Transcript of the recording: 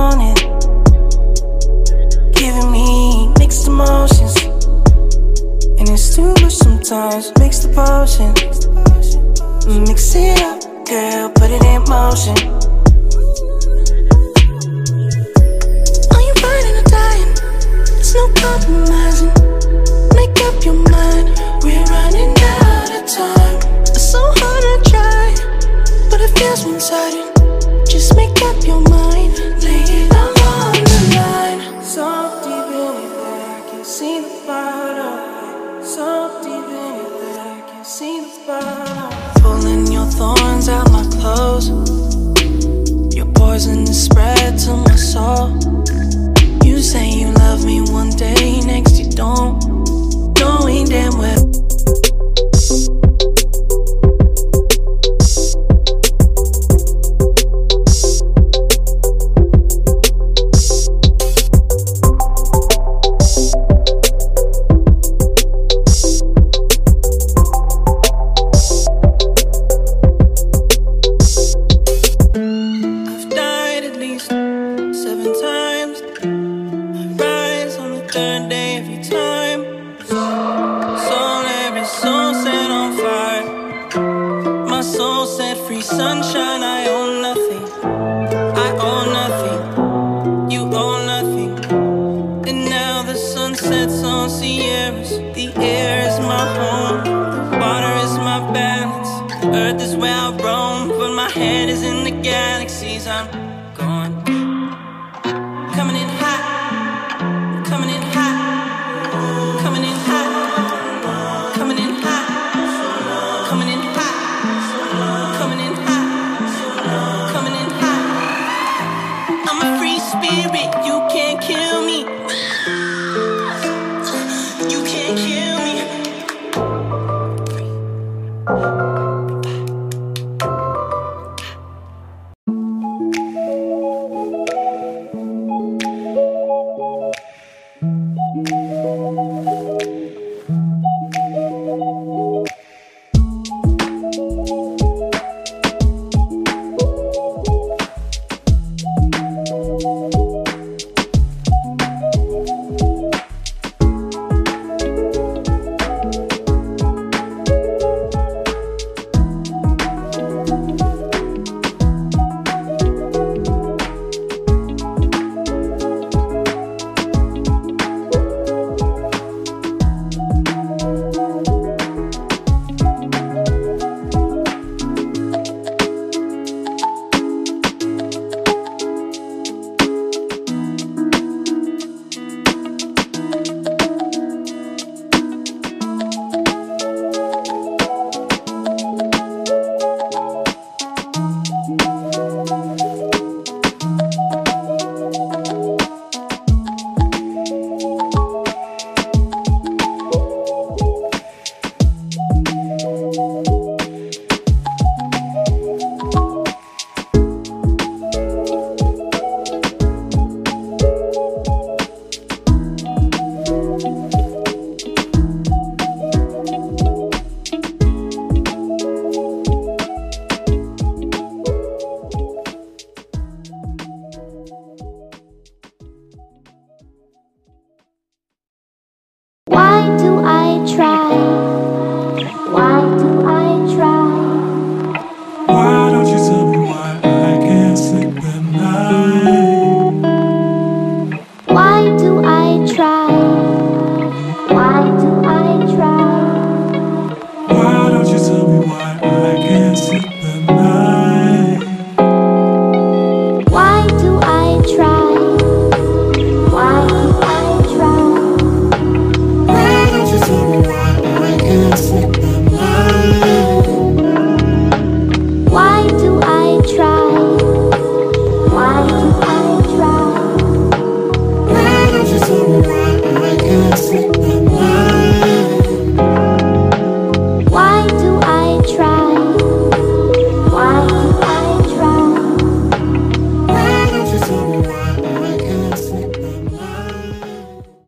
morning. Giving me mixed emotions. And it's too much sometimes. Mix the potion. Mix it up, girl, put it in motion. Are you riding or dying? There's no compromising. Make up your mind. We're running out of time. It's so hard to try, but it feels one-sided. Just make up your mind. You say you love me one day, next you don't. Day every time. Soul, every soul set on fire. My soul set free, sunshine. I nothing. I nothing. You nothing. And now the sun sets on Sierras. The air is my home. The water is my balance. Earth is where I roam. But my is in the galaxies. I'm